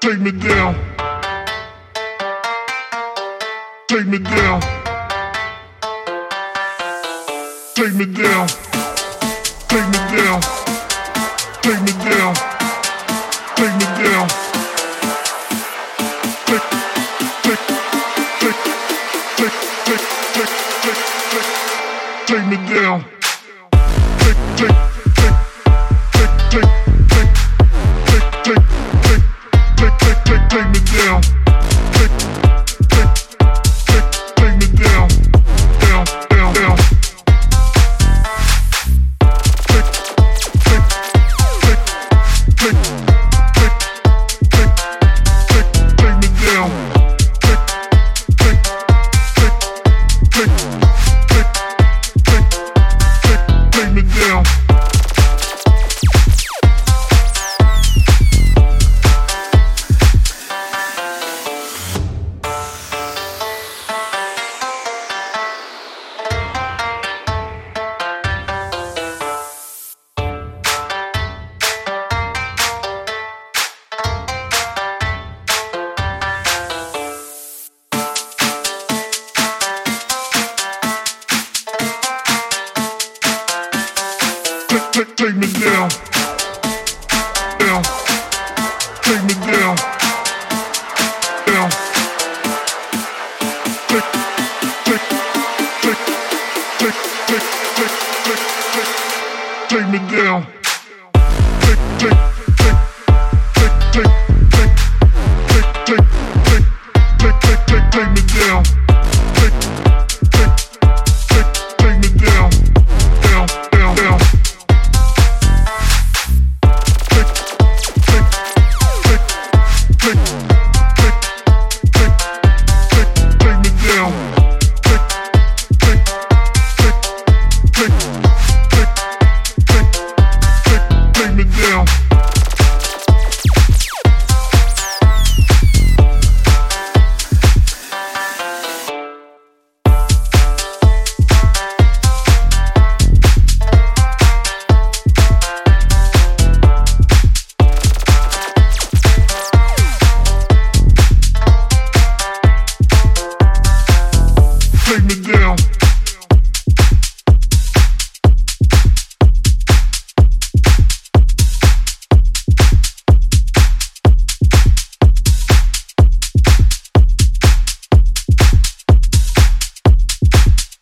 Take me down. Take me down. Take me down. Take me down. Take me down. Take me down. Take. Take. Take, take, take, take, take, take, take, me down. Take, take, down. Take, take, take me down. Down. Take me down. Down. Take, take, take, take, take, take, take, take, take me down.